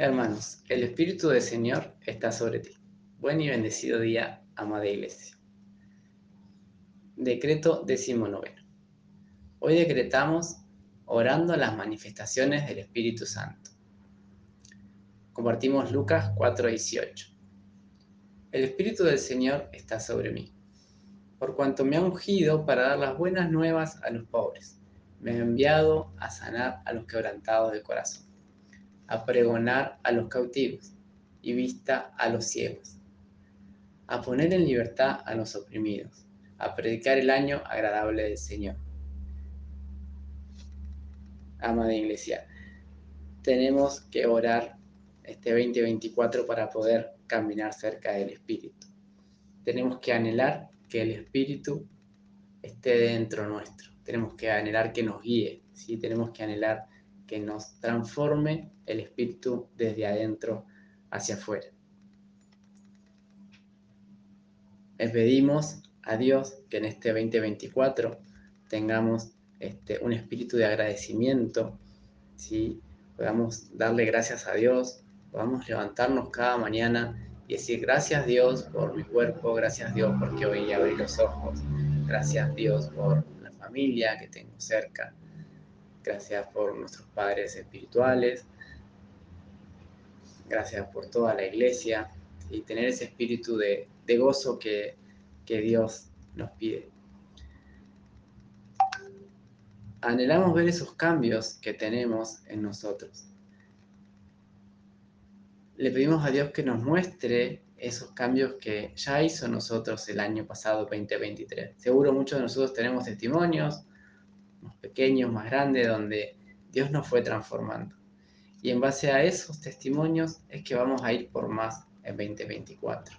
Hermanos, el Espíritu del Señor está sobre ti. Buen y bendecido día, amada Iglesia. Decreto decimonoveno. Hoy decretamos orando las manifestaciones del Espíritu Santo. Compartimos Lucas 4:18. El Espíritu del Señor está sobre mí, por cuanto me ha ungido para dar las buenas nuevas a los pobres. Me ha enviado a sanar a los quebrantados de corazón a pregonar a los cautivos y vista a los ciegos, a poner en libertad a los oprimidos, a predicar el año agradable del Señor. Amada Iglesia, tenemos que orar este 2024 para poder caminar cerca del Espíritu. Tenemos que anhelar que el Espíritu esté dentro nuestro. Tenemos que anhelar que nos guíe, ¿sí? tenemos que anhelar que nos transforme el espíritu desde adentro hacia afuera. Le pedimos a Dios que en este 2024 tengamos este, un espíritu de agradecimiento, ¿sí? podamos darle gracias a Dios, podamos levantarnos cada mañana y decir gracias Dios por mi cuerpo, gracias Dios porque hoy abrí los ojos, gracias Dios por la familia que tengo cerca, gracias por nuestros padres espirituales, gracias por toda la iglesia y tener ese espíritu de, gozo que, que Dios nos pide. Anhelamos ver esos cambios que tenemos en nosotros. Le pedimos a Dios que nos muestre esos cambios que ya hizo nosotros el año pasado 2023. Seguro muchos de nosotros tenemos testimonios, pequeños, más grandes, donde Dios nos fue transformando. Y en base a esos testimonios es que vamos a ir por más en 2024.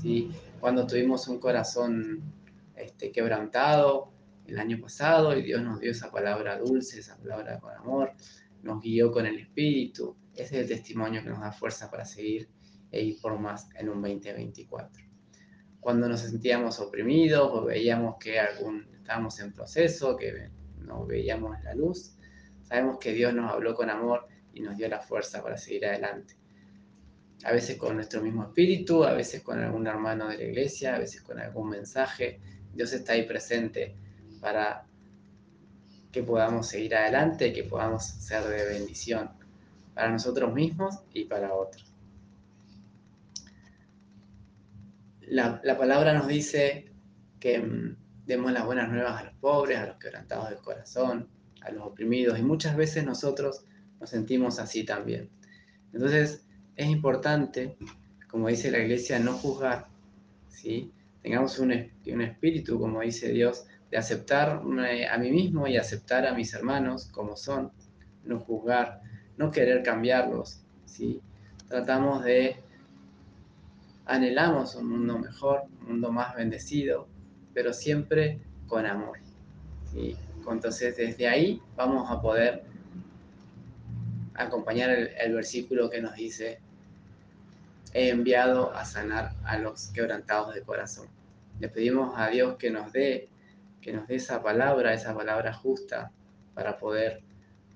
¿sí? Cuando tuvimos un corazón este, quebrantado el año pasado y Dios nos dio esa palabra dulce, esa palabra con amor, nos guió con el Espíritu, ese es el testimonio que nos da fuerza para seguir e ir por más en un 2024. Cuando nos sentíamos oprimidos o veíamos que algún, estábamos en proceso, que no veíamos la luz, sabemos que Dios nos habló con amor y nos dio la fuerza para seguir adelante. A veces con nuestro mismo espíritu, a veces con algún hermano de la iglesia, a veces con algún mensaje. Dios está ahí presente para que podamos seguir adelante que podamos ser de bendición para nosotros mismos y para otros. La, la palabra nos dice que mm, demos las buenas nuevas a los pobres, a los quebrantados del corazón, a los oprimidos, y muchas veces nosotros nos sentimos así también. Entonces, es importante, como dice la iglesia, no juzgar, ¿sí? Tengamos un, un espíritu, como dice Dios, de aceptar a mí mismo y aceptar a mis hermanos como son, no juzgar, no querer cambiarlos, ¿sí? Tratamos de, anhelamos un mundo mejor, un mundo más bendecido, pero siempre con amor. ¿sí? Entonces desde ahí vamos a poder acompañar el, versículo que nos dice, he enviado a sanar a los quebrantados de corazón. Le pedimos a Dios que nos dé, que nos dé esa palabra, esa palabra justa para poder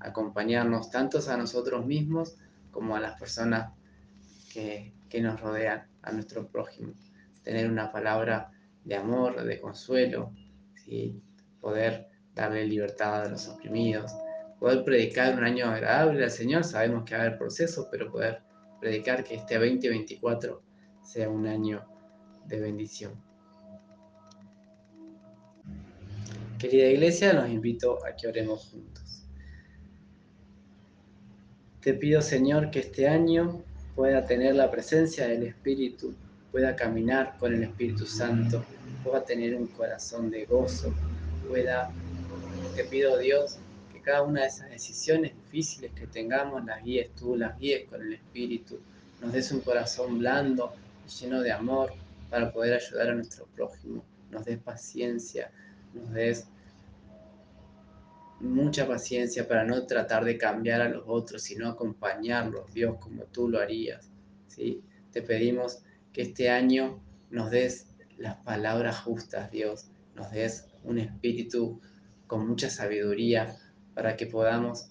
acompañarnos tanto a nosotros mismos como a las personas que, que nos rodean, a nuestro prójimo. Tener una palabra de amor, de consuelo, ¿sí? poder darle libertad a los oprimidos, poder predicar un año agradable al Señor, sabemos que va a haber procesos, pero poder predicar que este 2024 sea un año de bendición. Querida iglesia, los invito a que oremos juntos. Te pido, Señor, que este año pueda tener la presencia del Espíritu, pueda caminar con el Espíritu Santo, pueda tener un corazón de gozo, pueda, te pido Dios, que cada una de esas decisiones difíciles que tengamos las guíes tú, las guíes con el Espíritu, nos des un corazón blando y lleno de amor para poder ayudar a nuestro prójimo, nos des paciencia, nos des mucha paciencia para no tratar de cambiar a los otros, sino acompañarlos, Dios, como tú lo harías. ¿sí? Te pedimos que este año nos des las palabras justas, Dios, nos des un espíritu con mucha sabiduría para que podamos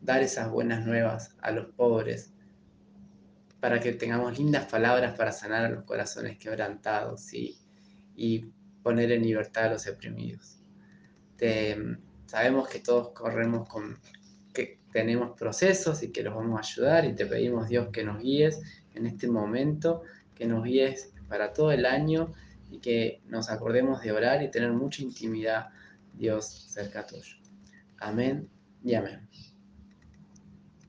dar esas buenas nuevas a los pobres, para que tengamos lindas palabras para sanar a los corazones quebrantados y, y poner en libertad a los oprimidos. sabemos que todos corremos con, que tenemos procesos y que los vamos a ayudar y te pedimos Dios que nos guíes en este momento, que nos guíes para todo el año y que nos acordemos de orar y tener mucha intimidad, Dios, cerca tuyo. Amén y amén.